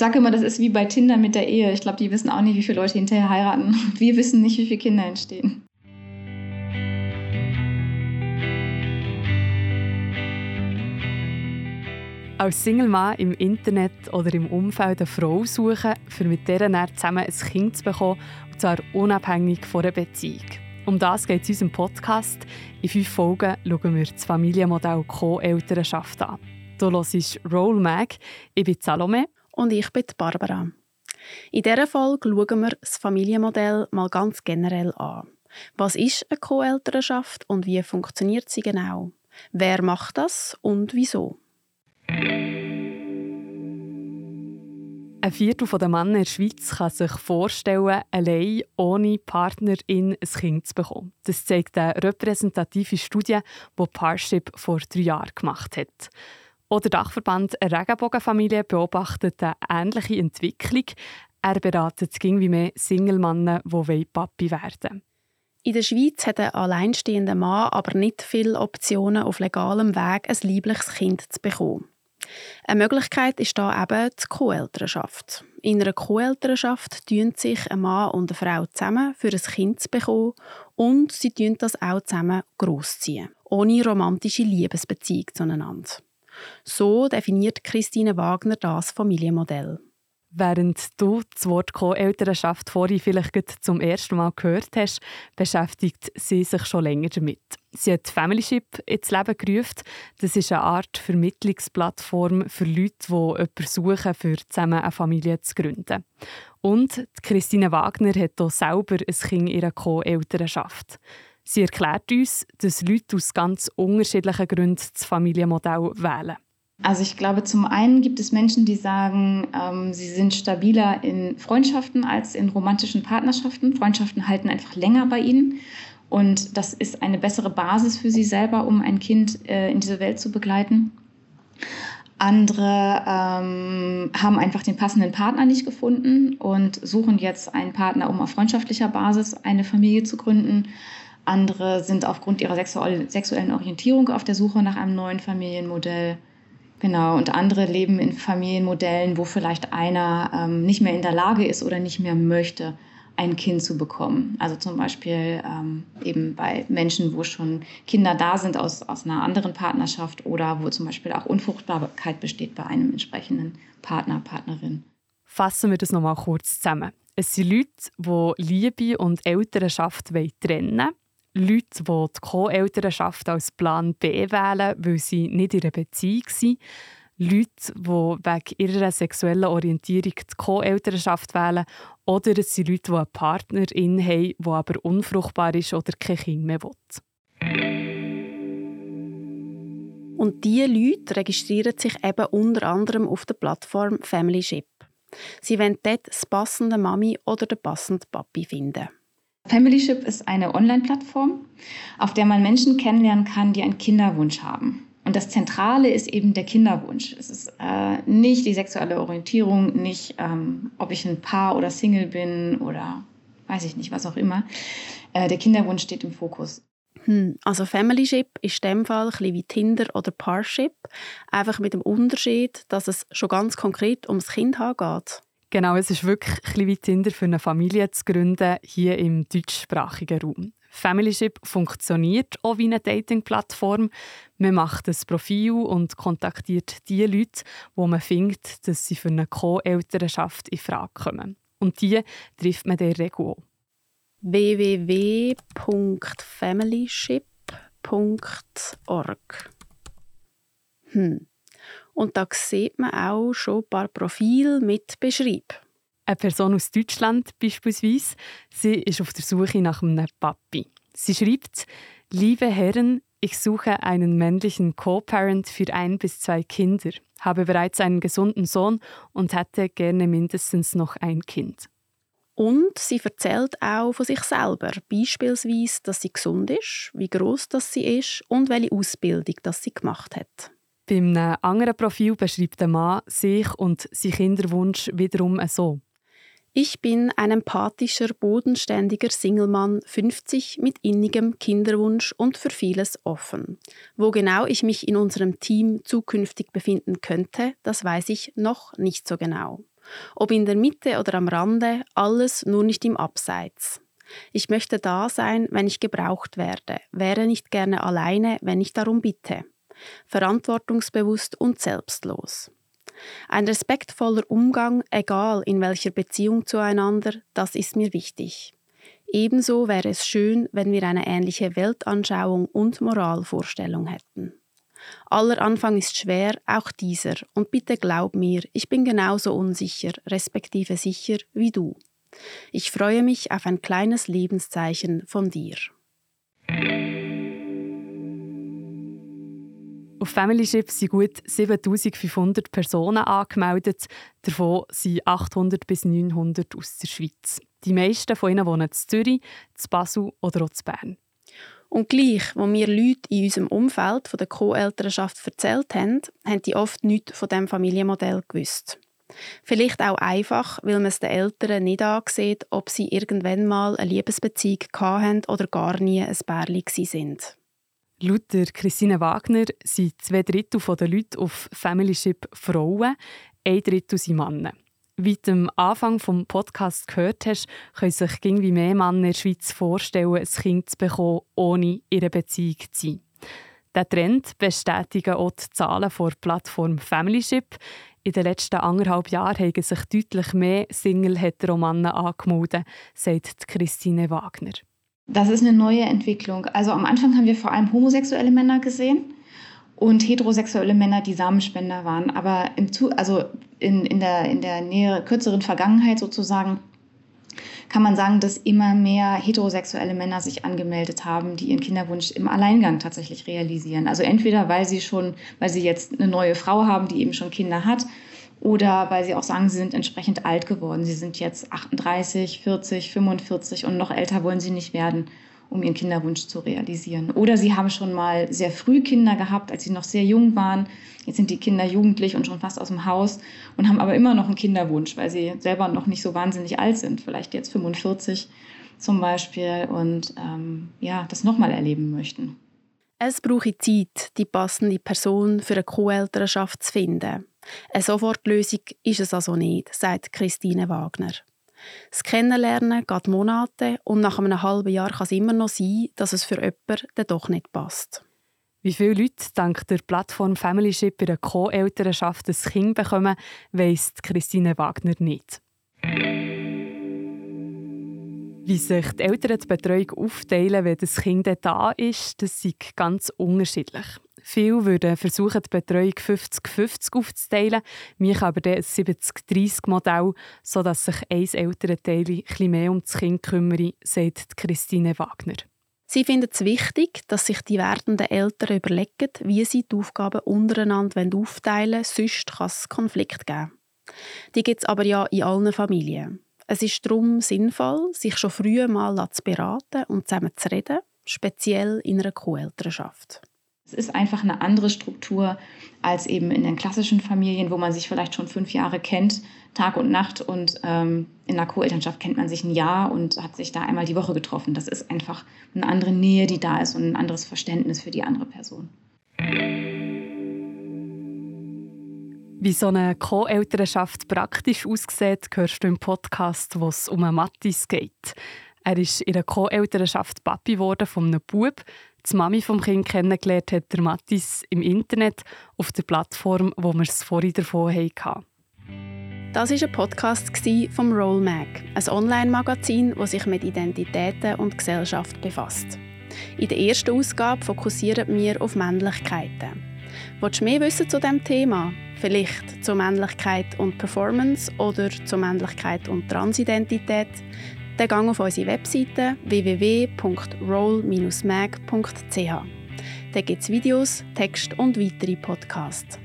sage immer, das ist wie bei Tinder mit der Ehe. Ich glaube, die wissen auch nicht, wie viele Leute hinterher heiraten. Wir wissen nicht, wie viele Kinder entstehen. Als Single-Mann im Internet oder im Umfeld eine Frau suchen, für mit dann zusammen ein Kind zu bekommen, und zwar unabhängig von einer Beziehung. Um das geht es in unserem Podcast. In fünf Folgen schauen wir das Familienmodell Co-Elternschaft an. Du hörst Roll Mag, ich bin Salome. Und ich bin Barbara. In dieser Folge schauen wir das Familienmodell mal ganz generell an. Was ist eine Co-Elternschaft und wie funktioniert sie genau? Wer macht das und wieso? Ein Viertel der Männer in der Schweiz kann sich vorstellen, allein ohne Partnerin ein Kind zu bekommen. Das zeigt eine repräsentative Studie, die Parship vor drei Jahren gemacht hat. Auch der Dachverband Regenbogenfamilie beobachtet eine ähnliche Entwicklung. Er beratet ging wie mehr Single-Männer, die Papi werden. In der Schweiz hat ein alleinstehender Mann aber nicht viele Optionen, auf legalem Weg ein liebliches Kind zu bekommen. Eine Möglichkeit ist da eben die Co-Elternschaft. In einer Co-Elternschaft tun sich ein Mann und eine Frau zusammen für ein Kind zu bekommen und sie tun das auch zusammen großziehen, ohne romantische Liebesbeziehung zueinander. So definiert Christine Wagner das Familienmodell. Während du das Wort Co-Elternschaft vorhin vielleicht zum ersten Mal gehört hast, beschäftigt sie sich schon länger damit. Sie hat Familyship ins Leben gerufen. Das ist eine Art Vermittlungsplattform für Leute, die jemanden suchen, für zusammen eine Familie zu gründen. Und Christine Wagner hat auch selber ein Kind in ihrer Co-Elternschaft. Sie erklärt uns, dass Leute aus ganz unterschiedlichen Gründen das Familienmodell wählen. Also ich glaube, zum einen gibt es Menschen, die sagen, ähm, sie sind stabiler in Freundschaften als in romantischen Partnerschaften. Freundschaften halten einfach länger bei ihnen. Und das ist eine bessere Basis für sie selber, um ein Kind äh, in diese Welt zu begleiten. Andere ähm, haben einfach den passenden Partner nicht gefunden und suchen jetzt einen Partner, um auf freundschaftlicher Basis eine Familie zu gründen. Andere sind aufgrund ihrer sexuellen Orientierung auf der Suche nach einem neuen Familienmodell. Genau, und andere leben in Familienmodellen, wo vielleicht einer ähm, nicht mehr in der Lage ist oder nicht mehr möchte, ein Kind zu bekommen. Also zum Beispiel ähm, eben bei Menschen, wo schon Kinder da sind aus, aus einer anderen Partnerschaft oder wo zum Beispiel auch Unfruchtbarkeit besteht bei einem entsprechenden Partner, Partnerin. Fassen wir das nochmal kurz zusammen. Es sind Leute, die Liebe und Elternschaft trennen wollen Leute, die die Co-Elternschaft als Plan B wählen, weil sie nicht in einer Beziehung sind. Leute, die wegen ihrer sexuellen Orientierung die Co-Elternschaft wählen. Oder es sind Leute, die eine Partnerin haben, die aber unfruchtbar ist oder kein Kind mehr will. Und diese Leute registrieren sich eben unter anderem auf der Plattform Familyship. Sie wollen dort das passende Mami oder den passenden Papi finden. Familyship ist eine Online-Plattform, auf der man Menschen kennenlernen kann, die einen Kinderwunsch haben. Und das Zentrale ist eben der Kinderwunsch. Es ist äh, nicht die sexuelle Orientierung, nicht, ähm, ob ich ein Paar oder Single bin oder weiß ich nicht, was auch immer. Äh, der Kinderwunsch steht im Fokus. Hm, also Familyship ist in dem Fall ein bisschen wie Tinder oder Parship, einfach mit dem Unterschied, dass es schon ganz konkret ums Kind geht. Genau, es ist wirklich ein wie Tinder für eine Familie zu gründen, hier im deutschsprachigen Raum. Familyship funktioniert auch wie eine Dating-Plattform. Man macht ein Profil und kontaktiert die Leute, wo man findet, dass sie für eine Co-Elternschaft in Frage kommen. Und die trifft man der Regel www.familyship.org hm. Und da sieht man auch schon ein paar Profile mit Beschreib. Eine Person aus Deutschland beispielsweise, sie ist auf der Suche nach einem Papi. Sie schreibt, liebe Herren, ich suche einen männlichen Co-Parent für ein bis zwei Kinder, habe bereits einen gesunden Sohn und hätte gerne mindestens noch ein Kind. Und sie erzählt auch von sich selber, beispielsweise, dass sie gesund ist, wie groß sie ist und welche Ausbildung das sie gemacht hat. Bei einem anderen Profil beschreibt der Mann sich und sein Kinderwunsch wiederum so. Ich bin ein empathischer, bodenständiger Singlemann, 50, mit innigem Kinderwunsch und für vieles offen. Wo genau ich mich in unserem Team zukünftig befinden könnte, das weiß ich noch nicht so genau. Ob in der Mitte oder am Rande, alles nur nicht im Abseits. Ich möchte da sein, wenn ich gebraucht werde, wäre nicht gerne alleine, wenn ich darum bitte. Verantwortungsbewusst und selbstlos. Ein respektvoller Umgang, egal in welcher Beziehung zueinander, das ist mir wichtig. Ebenso wäre es schön, wenn wir eine ähnliche Weltanschauung und Moralvorstellung hätten. Aller Anfang ist schwer, auch dieser, und bitte glaub mir, ich bin genauso unsicher, respektive sicher wie du. Ich freue mich auf ein kleines Lebenszeichen von dir. Auf Familyship sind gut 7500 Personen angemeldet, davon sind 800 bis 900 aus der Schweiz. Die meisten von ihnen wohnen in Zürich, in Basel oder auch in Bern. Und gleich, wo mir Leute in unserem Umfeld von der Co-Elternschaft erzählt haben, haben die oft nichts von diesem Familienmodell gewusst. Vielleicht auch einfach, weil man es den Eltern nicht ansieht, ob sie irgendwann mal eine Liebesbeziehung hatten oder gar nie ein Bärli sind. Laut Christine Wagner sind zwei Drittel der Leute auf Familyship Frauen, ein Drittel sind Männer. Wie du am Anfang des Podcasts gehört hast, können sich irgendwie mehr Männer in der Schweiz vorstellen, ein Kind zu bekommen, ohne ihre Beziehung zu sein. Der Trend bestätigen auch die Zahlen der Plattform Familyship. In den letzten anderthalb Jahren haben sich deutlich mehr Single-Hetero-Männer angemeldet, sagt Christine Wagner. Das ist eine neue Entwicklung. Also am Anfang haben wir vor allem homosexuelle Männer gesehen und heterosexuelle Männer, die Samenspender waren. Aber im Zu also in, in der, in der näher, kürzeren Vergangenheit sozusagen kann man sagen, dass immer mehr heterosexuelle Männer sich angemeldet haben, die ihren Kinderwunsch im Alleingang tatsächlich realisieren. Also entweder weil sie schon, weil sie jetzt eine neue Frau haben, die eben schon Kinder hat, oder weil sie auch sagen, sie sind entsprechend alt geworden. Sie sind jetzt 38, 40, 45 und noch älter wollen sie nicht werden, um ihren Kinderwunsch zu realisieren. Oder sie haben schon mal sehr früh Kinder gehabt, als sie noch sehr jung waren. Jetzt sind die Kinder jugendlich und schon fast aus dem Haus und haben aber immer noch einen Kinderwunsch, weil sie selber noch nicht so wahnsinnig alt sind, vielleicht jetzt 45 zum Beispiel und ähm, ja, das nochmal erleben möchten. Es brauche Zeit, die passende Person für eine Co-Elternschaft zu finden. Eine Sofortlösung ist es also nicht, sagt Christine Wagner. Das Kennenlernen geht Monate und nach einem halben Jahr kann es immer noch sein, dass es für jemanden doch nicht passt. Wie viele Leute dank der Plattform Familyship bei der Co-Elternschaft ein Kind bekommen, weiss Christine Wagner nicht. Wie sich die Eltern die Betreuung aufteilen, wenn das Kind da ist, das ist ganz unterschiedlich. Viele würden versuchen, die Betreuung 50-50 aufzuteilen. Wir aber ein 70-30-Modell, sodass sich ein Elternteil etwas mehr um das Kind kümmert, sagt Christine Wagner. Sie findet es wichtig, dass sich die werdenden Eltern überlegen, wie sie die Aufgaben untereinander aufteilen wollen, sonst kann es Konflikt geben. Die gibt es aber ja in allen Familien. Es ist darum sinnvoll, sich schon früh mal zu beraten und zusammen zu reden, speziell in einer Co-Elternschaft. Es ist einfach eine andere Struktur als eben in den klassischen Familien, wo man sich vielleicht schon fünf Jahre kennt, Tag und Nacht. Und ähm, in der Co-Elternschaft kennt man sich ein Jahr und hat sich da einmal die Woche getroffen. Das ist einfach eine andere Nähe, die da ist und ein anderes Verständnis für die andere Person. Wie so eine Co-Elternschaft praktisch aussieht, hörst du im Podcast, wo es um Mattis geht. Er ist in einer Co-Elternschaft Papi geworden von einem Bub. Die Mami vom Kind kennengelernt hat der Mattis im Internet auf der Plattform, wo wir es vorhin davon hatten. Das war ein Podcast vom Roll Mag, ein Online-Magazin, das sich mit Identitäten und Gesellschaft befasst. In der ersten Ausgabe fokussieren wir auf Männlichkeiten. Willst du mehr wissen zu diesem Thema? Vielleicht zur Männlichkeit und Performance oder zur Männlichkeit und Transidentität? Dann gang auf unsere Webseite www.roll-mag.ch. Da gibt es Videos, Text und weitere Podcasts.